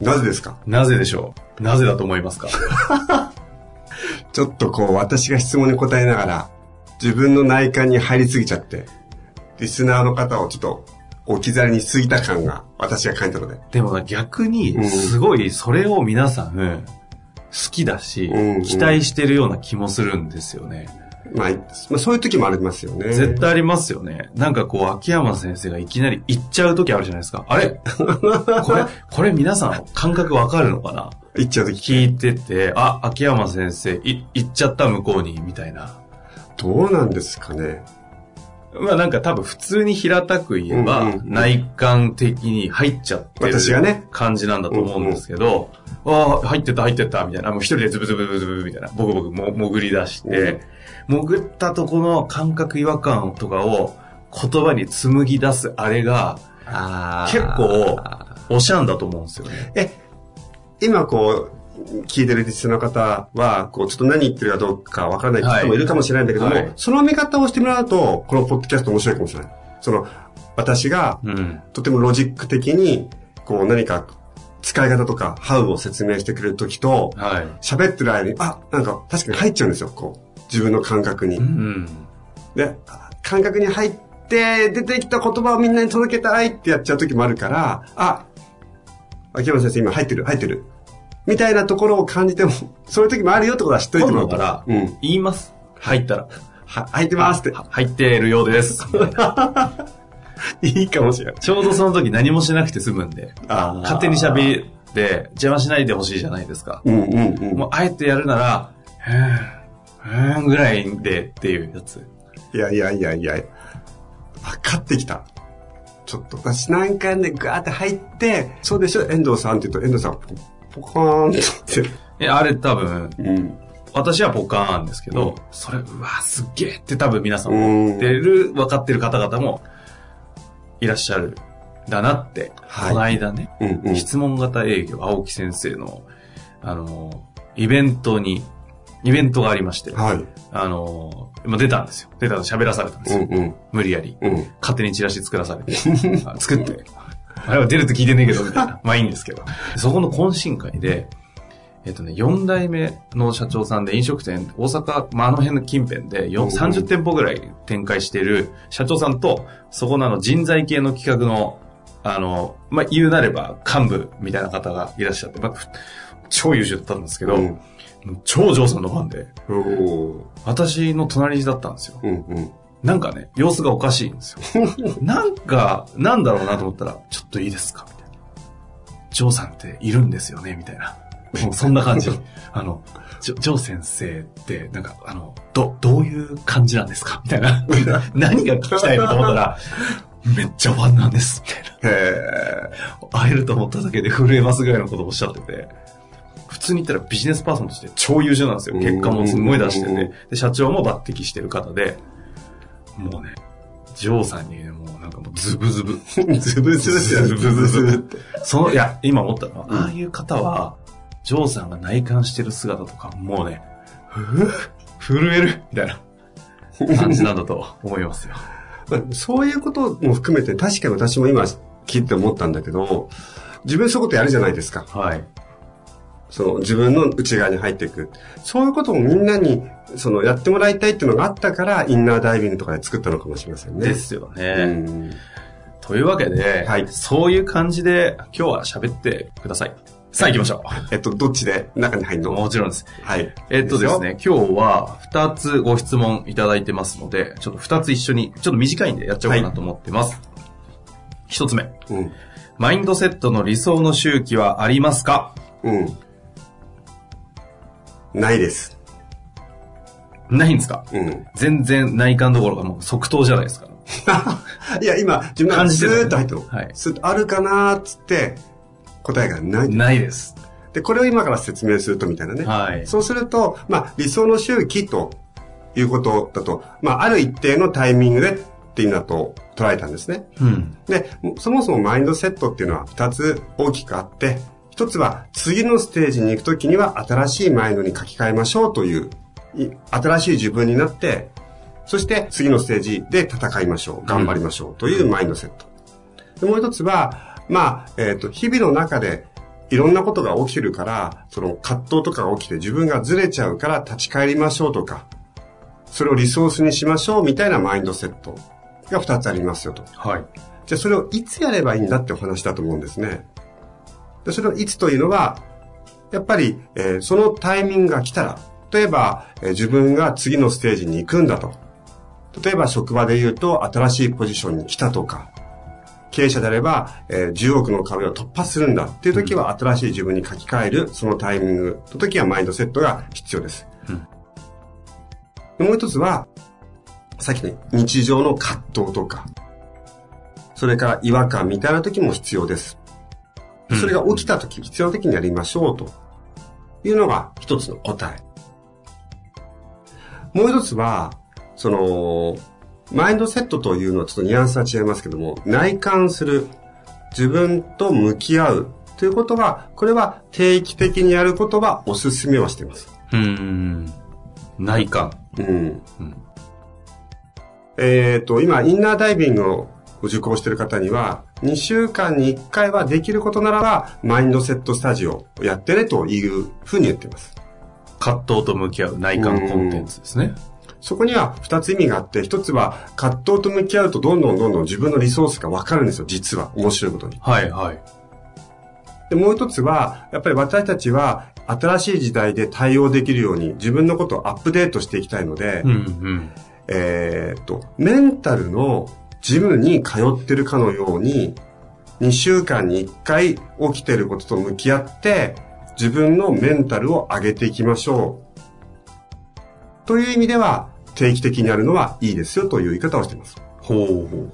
なぜですか？なぜでしょう？なぜだと思いますか？ちょっとこう、私が質問に答えながら、自分の内観に入りすぎちゃって、リスナーの方をちょっと置き去りにしすぎた感が私が感じたので。でも逆にう、ん。すごいそれを皆さん、好きだし、うんうん。期待してるような気もするんですよね。まあ、まあ、そういう時もありますよね。絶対ありますよね。なんかこう、秋山先生がいきなり言っちゃう時あるじゃないですか。あれ？これ、これ皆さん感覚わかるのかな？言っちゃう時。聞いてて、あ、秋山先生、い、行っちゃった向こうに、みたいな。どうなんですかね。まあなんか多分普通に平たく言えば、内観的に入っちゃってる私がね感じなんだと思うんですけど、ああ、入ってた入ってた、みたいな。もう一人でズブズブズブズブみたいな。ボクボクも潜り出して、潜ったとこの感覚違和感とかを言葉に紡ぎ出すあれが、あ結構、おしゃんだと思うんですよね。え、今こう、聞いてるリスナーの方は、こう、ちょっと何言ってるかどうかわからない人もいるかもしれないんだけども、はいその見方をしてもらうと、このポッドキャスト面白いかもしれない。その、私が、うん。とてもロジック的に、こう、何か、使い方とか、ハウを説明してくれるときと、はい。喋ってる間に、あ、なんか、確かに入っちゃうんですよ、こう。自分の感覚に。うん。で、感覚に入って、出てきた言葉をみんなに届けたいってやっちゃう時もあるから、あ、秋山先生今入ってる、入ってる。みたいなところを感じても、そういう時もあるよってことは知っといてもらうから、うん。言います。入ったら。は、入ってますって。は入ってるようです。いいかもしれない。ちょうどその時何もしなくて済むんで、勝手に喋って邪魔しないでほしいじゃないですか。うんうんうん。もうあえてやるなら、へーへーんぐらいでっていうやつ。いやいやいやいや、分かってきた。ちょっと私何回でガーって入って、そうでしょ？遠藤さんって言うと、遠藤さん、ポポカーンとって。え、あれ多分、うん。私はポカーンですけど、うんそれ、うわ、すっげえって多分皆さん思ってる、分かってる方々もいらっしゃる。だなって、はいこの間ね、うんうん。質問型営業、青木先生の、あの、イベントに、イベントがありまして、はい。あの、今出たんですよ。出たと喋らされたんですよ。うんうん。無理やり。うん。勝手にチラシ作らされて。あ 作って。あれは出ると聞いてねえけど、みたいな。まあいいんですけど。そこの懇親会で、えっとね、4代目の社長さんで飲食店、大阪、まあ、あの辺の近辺でようん30店舗ぐらい展開している社長さんと、そこのあの人材系の企画の、あの、まあ、言うなれば幹部みたいな方がいらっしゃって、まあ、ふ超優秀だったんですけど、うん超上手のファンで、私の隣だったんですよ。うんうん。なんかね、様子がおかしいんですよ。なんか、なんだろうなと思ったら、ちょっといいですか？みたいな。ジョーさんっているんですよね？みたいな。もうそんな感じ。あの、ジョジョー先生って、なんか、あの、ど、どういう感じなんですか？みたいな。何が聞きたいのと思ったら、めっちゃファンなんです。みたいな。へ会えると思っただけで震えますぐらいのことをおっしゃってて。普通に言ったらビジネスパーソンとして超優秀なんですよ。結果もすごい出してうんて。で、社長も抜擢してる方で、もうね、ジョーさんにね、もうなんかもうズブズブ。ー。ズブズブ。ズブズブって。その、いや、今思ったのは、ああいう方は、ジョーさんが内観してる姿とか、もうね、ふぅ、震えるみたいな 感じなんだと思いますよ。まあそういうことも含めて、確かに私も今聞いて思ったんだけど、自分そういうことやるじゃないですか。はい。その自分の内側に入っていく。そういうこともみんなに、そのやってもらいたいっていうのがあったから、インナーダイビングとかで作ったのかもしれませんね。ですよね。うん。というわけで、はいそういう感じで今日は喋ってください。さあ行きましょえっと、どっちで？中に入るう。の？もちろんです。はい。えっとですね、今日は2つご質問いただいてますので、ちょっと2つ一緒に、ちょっと短いんでやっちゃおうかなと思ってます。1つ目。うん。マインドセットの理想の周期はありますか？うん。ないです。ないんですか？うん。全然内観どころかもう即答じゃないですか。いや、今、自分がスーッと入ったの。はいスーッとあるかなーっつって、答えがない。ないです。で、これを今から説明するとみたいなね。はい。そうすると、まあ、理想の周期ということだと、まあ、ある一定のタイミングでっていうのだと捉えたんですね。うん。で、そもそもマインドセットっていうのは二つ大きくあって、一つは次のステージに行くときには新しいマインドに書き換えましょうという、い新しい自分になって、そして次のステージで戦いましょう。頑張りましょうというマインドセット。でもう一つは、まあ、えっ、と、日々の中でいろんなことが起きてるから、その葛藤とかが起きて自分がずれちゃうから立ち返りましょうとか、それをリソースにしましょうみたいなマインドセットが二つありますよと。はい。じゃあそれをいつやればいいんだってお話だと思うんですね。でそれをいつというのは、やっぱり、えーそのタイミングが来たら、例えば、えー自分が次のステージに行くんだと。例えば職場で言うと新しいポジションに来たとか、経営者であれば、えー10億の壁を突破するんだっていう時は新しい自分に書き換える、そのタイミングの時はマインドセットが必要です。うんでもう一つは、さっきね、日常の葛藤とか、それから違和感みたいな時も必要です。それが起きた時、必要な時にやりましょうというのが一つの答え。もう一つは、その、マインドセットというのはちょっとニュアンスは違いますけども、内観する、自分と向き合うということは、これは定期的にやることはお勧めはしています。うーん。内観。うん。うんえっ、と、今、インナーダイビングを受講している方には、2週間に1回はできることならば、マインドセットスタジオをやってねというふうに言っています。葛藤と向き合う内観コンテンツですね。そこには2つ意味があって、1つは葛藤と向き合うとどんどんどんどん自分のリソースがわかるんですよ、実は。面白いことに。はいはい。で、もう1つは、やっぱり私たちは新しい時代で対応できるように自分のことをアップデートしていきたいので、うんうん。えーっと、メンタルのジムに通ってるかのように、2週間に1回起きてることと向き合って、自分のメンタルを上げていきましょう。という意味では、定期的にやるのはいいですよという言い方をしています。ほうほうほう。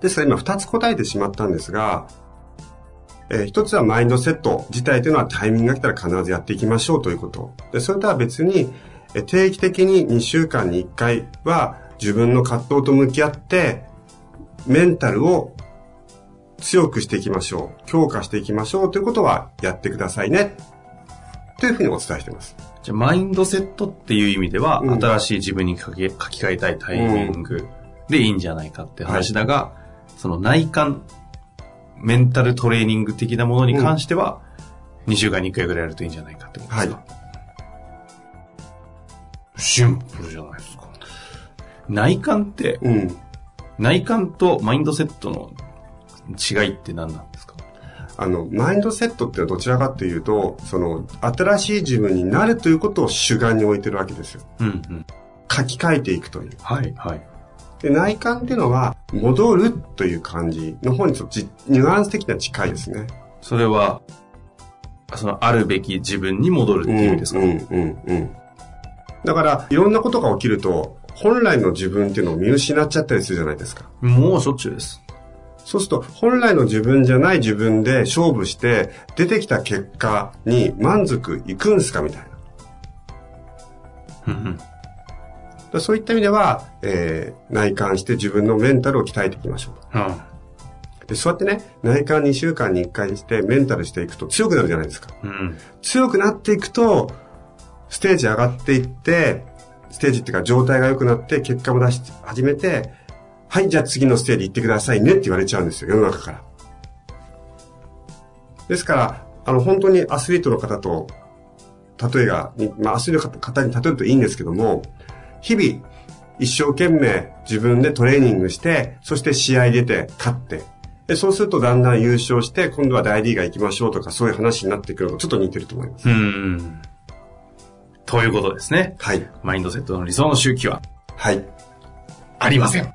ですから今2つ答えてしまったんですが、えー一つはマインドセット自体というのはタイミングが来たら必ずやっていきましょうということ。で、それとは別に、えー定期的に2週間に1回は自分の葛藤と向き合って、メンタルを強くしていきましょう。強化していきましょうということはやってくださいね。というふうにお伝えしています。じゃあ、マインドセットっていう意味では、うん新しい自分に書き書き換えたいタイミングでいいんじゃないかって話だが、その内観、メンタルトレーニング的なものに関しては、2週間に1回ぐらいやるといいんじゃないかってことですか？シンプルじゃないですか。内観って、うん。内観とマインドセットの違いって何なんですか？あの、マインドセットってどちらかというと、その、新しい自分になるということを主眼に置いてるわけですよ。うんうん。書き換えていくという。はいはい。で、内観っていうのは、戻るという感じの方にちょっとじニュアンス的には近いですね。それは、そのあるべき自分に戻るっていう意味ですか、うん、うん、うん。だから、いろんなことが起きると、本来の自分っていうのを見失っちゃったりするじゃないですか。もうしょっちゅうです。そうすると、本来の自分じゃない自分で勝負して、出てきた結果に満足いくんすかみたいな。そういった意味では、えー内観して自分のメンタルを鍛えていきましょう。うんで、そうやってね、内観2週間に1回にしてメンタルしていくと強くなるじゃないですか。うん。強くなっていくと、ステージ上がっていって、ステージっていうか状態が良くなって結果も出し始めて、はい、じゃあ次のステージ行ってくださいねって言われちゃうんですよ、世の中から。ですから、あの、本当にアスリートの方と、例えが、まあ、アスリートの方に例えるといいんですけども、日々、一生懸命自分でトレーニングして、そして試合出て、勝って、でそうするとだんだん優勝して、今度は大リーガー行きましょうとか、そういう話になってくるのとちょっと似てると思います。うん。ということですね。はい。マインドセットの理想の周期ははい。ありません。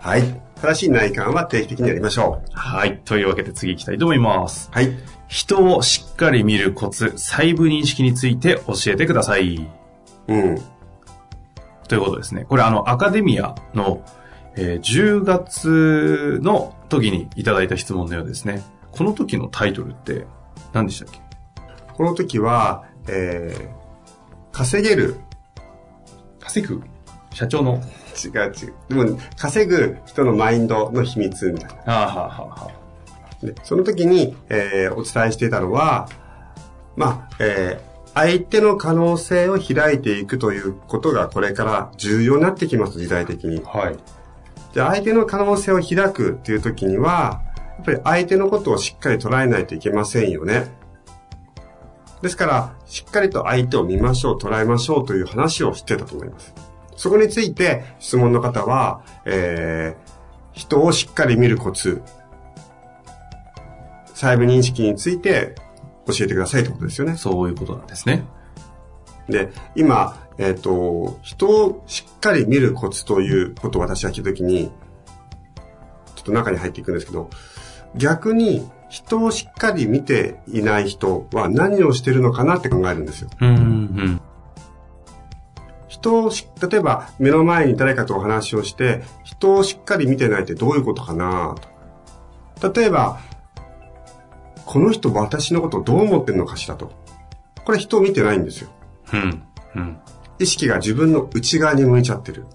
はい。正しい内観は定期的にやりましょう。はい。というわけで次行きたいと思います。はい。人をしっかり見るコツ、細部認識について教えてください。うん。ということですね。これあの、アカデミアの、えー10月の時にいただいた質問のようですね。この時のタイトルって何でしたっけ？この時は、えー、稼げる。稼ぐ？社長の？違う違う。でも、稼ぐ人のマインドの秘密みたいな。ああ、はあ、はあ、はでその時に、えーお伝えしていたのは、まあ、えー相手の可能性を開いていくということがこれから重要になってきます、時代的に。はい。じゃあ相手の可能性を開くっていう時には、やっぱり相手のことをしっかり捉えないといけませんよね。ですから、しっかりと相手を見ましょう、捉えましょうという話をしてたと思います。そこについて質問の方は、えー、人をしっかり見るコツ、細部認識について教えてくださいってことですよね。そういうことなんですね。で、今、えっ、と、人をしっかり見るコツということを私は聞いたときに、ちょっと中に入っていくんですけど、逆に人をしっかり見ていない人は何をしてるのかなって考えるんですよ。うん、うん。人をし、例えば目の前に誰かとお話をして、人をしっかり見てないってどういうことかなと。例えば、この人私のことをどう思ってるのかしらと。これ人を見てないんですよ。うん、うん、意識が自分の内側に向いちゃってる。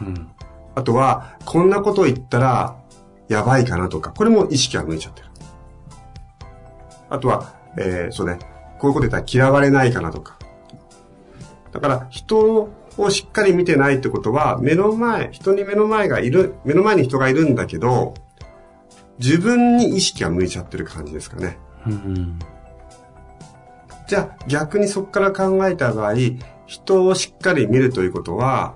うん。あとは、こんなこと言ったら、やばいかなとか、これも意識が向いちゃってる。あとは、えー、そうね、こういうこと言ったら嫌われないかなとか。だから、人をしっかり見てないってことは、目の前、人に目の前がいる、目の前に人がいるんだけど、自分に意識が向いちゃってる感じですかね。うん、じゃあ逆にそこから考えた場合、人をしっかり見るということは、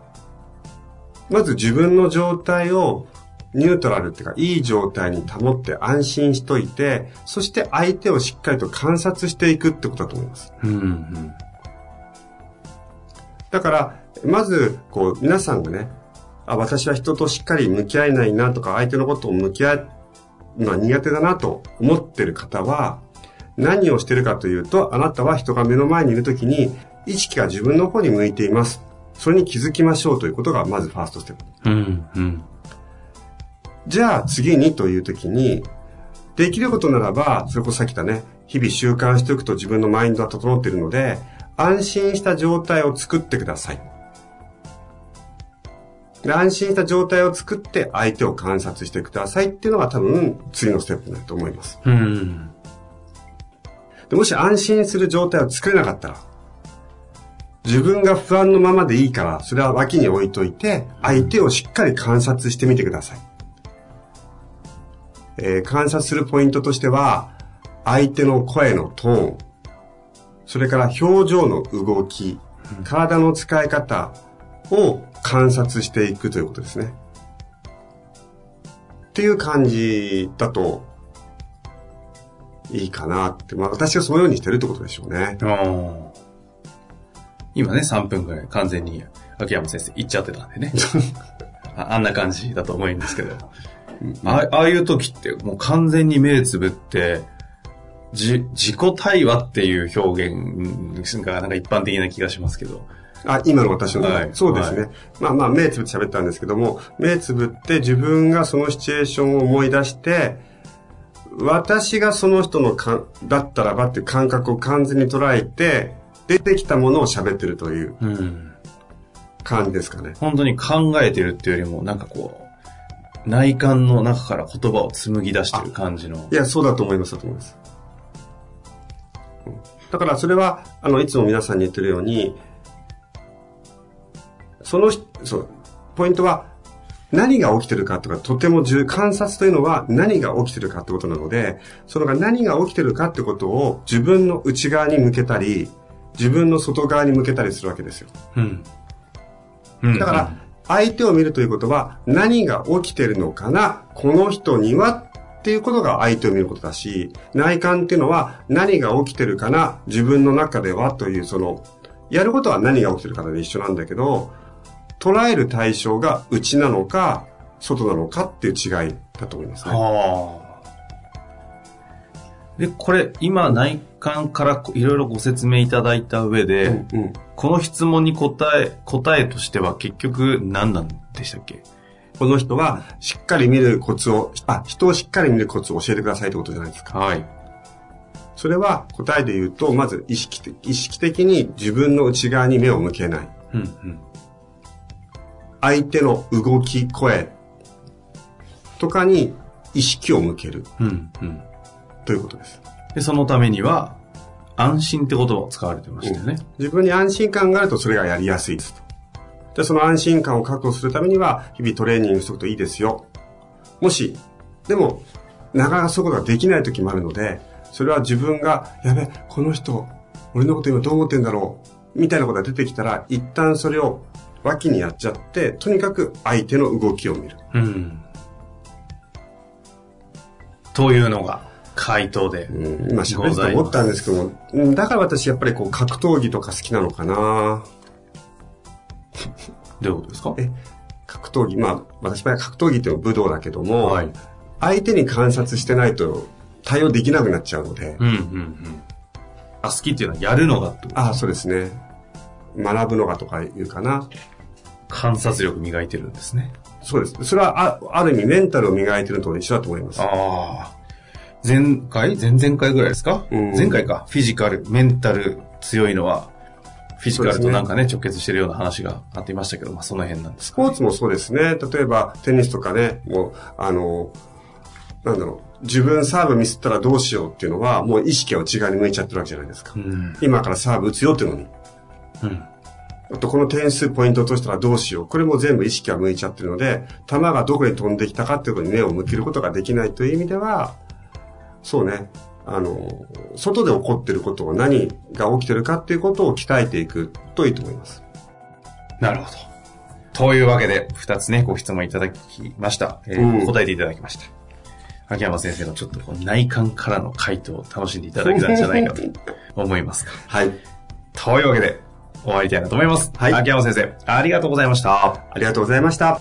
まず自分の状態をニュートラルっていうか、いい状態に保って安心しといて、そして相手をしっかりと観察していくってことだと思います。うん、うん。だから、まず、こう、皆さんがね、あ、私は人としっかり向き合えないなとか、相手のことを向き合うのは苦手だなと思ってる方は、何をしてるかというと、あなたは人が目の前にいるときに、意識が自分の方に向いています。それに気づきましょうということが、まずファーストステップ。うん、うん。じゃあ次にというときに、できることならば、それこそさっき言ったね、日々習慣しておくと自分のマインドは整っているので、安心した状態を作ってください。で安心した状態を作って相手を観察してくださいっていうのが多分次のステップになると思います。うん。でもし安心する状態を作れなかったら、自分が不安のままでいいから、それは脇に置いといて、相手をしっかり観察してみてください。えー観察するポイントとしては、相手の声のトーン、それから表情の動き、体の使い方を観察していくということですね。っていう感じだと、いいかなって。まあ私がそのようにしてるってことでしょうね。今ね、3分くらい完全に秋山先生言っちゃってたんでね。ああんな感じだと思うんですけど。あああいう時ってもう完全に目つぶって、じ、自己対話っていう表現がなんか一般的な気がしますけど。あ、今の私の、はいそうですね。はまあまあ、目つぶって喋ったんですけども、目つぶって自分がそのシチュエーションを思い出して、私がその人のか、だったらばっていう感覚を完全に捉えて、出てきたものを喋ってるといううん。感じですかね。本当に考えてるっていうよりも、なんかこう、内観の中から言葉を紡ぎ出してる感じのい。や、そうだと思います、だと思います。うんだからそれは、あの、いつも皆さんに言ってるように、その人、そう、ポイントは、何が起きてるかとか、とても重、観察というのは何が起きてるかってことなので、そのが何が起きてるかってことを自分の内側に向けたり、自分の外側に向けたりするわけですよ。うん。うんだから、相手を見るということは、何が起きてるのかな、この人には、っていうことが相手を見ることだし、内観っていうのは何が起きてるかな、自分の中ではというその、やることは何が起きてるかで一緒なんだけど、捉える対象が内なのか、外なのかっていう違いだと思いますね。はあ。で、これ、今、内観からいろいろご説明いただいた上で、うんうんこの質問に答え、答えとしては結局何なんでしたっけ？この人はしっかり見るコツを、あ、人をしっかり見るコツを教えてくださいってことじゃないですか。はい。それは答えで言うと、まず意識的意識的に自分の内側に目を向けない。うんうん。相手の動き、声とかに意識を向けるうんうん。ということです。で、そのためには、安心って言葉を使われてましたよね。自分に安心感があるとそれがやりやすいですと。で、その安心感を確保するためには、日々トレーニングしておくといいですよ。もし、でも、なかなかそういうことができない時もあるので、それは自分が、やべ、この人、俺のこと今どう思ってんだろう、みたいなことが出てきたら、一旦それを脇にやっちゃって、とにかく相手の動きを見る。うん。というのが回答で。うん、今喋ってて思ったんですけども、うんだから私やっぱりこう格闘技とか好きなのかな どういうことですか？え格闘技、まあ私は格闘技っていうのは武道だけども、はい。相手に観察してないと対応できなくなっちゃうので、うんうんうん。あ、好きっていうのはやるのがってこと？ああ、そうですね。学ぶのがとか言うかな。観察力磨いてるんですね。そうです。それはあある意味メンタルを磨いてるのと一緒だと思います。ああ。前回？前々回ぐらいですか、うん前回か。フィジカル、メンタル強いのは、フィジカルとなんかね、直結してるような話があっていましたけど、まあその辺なんですか、スポーツもそうですね。例えばテニスとかね、もう、あの、なんだろう、自分サーブミスったらどうしようっていうのは、もう意識は内側に向いちゃってるわけじゃないですか。うん。今からサーブ打つよっていうのに。うん。あと、この点数ポイントを落としたらどうしよう。これも全部意識が向いちゃってるので、球がどこに飛んできたかっていうことに目を向けることができないという意味では、そうね、あの、外で起こってることを何が起きてるかっていうことを鍛えていくといいと思います。なるほど。というわけで、二つね、ご質問いただきました。えーうん答えていただきました。秋山先生のちょっとこう内観からの回答を楽しんでいただけたんじゃないかと 思いますが。はい。というわけで、終わりたいなと思います。はい秋山先生、ありがとうございました。ありがとうございました。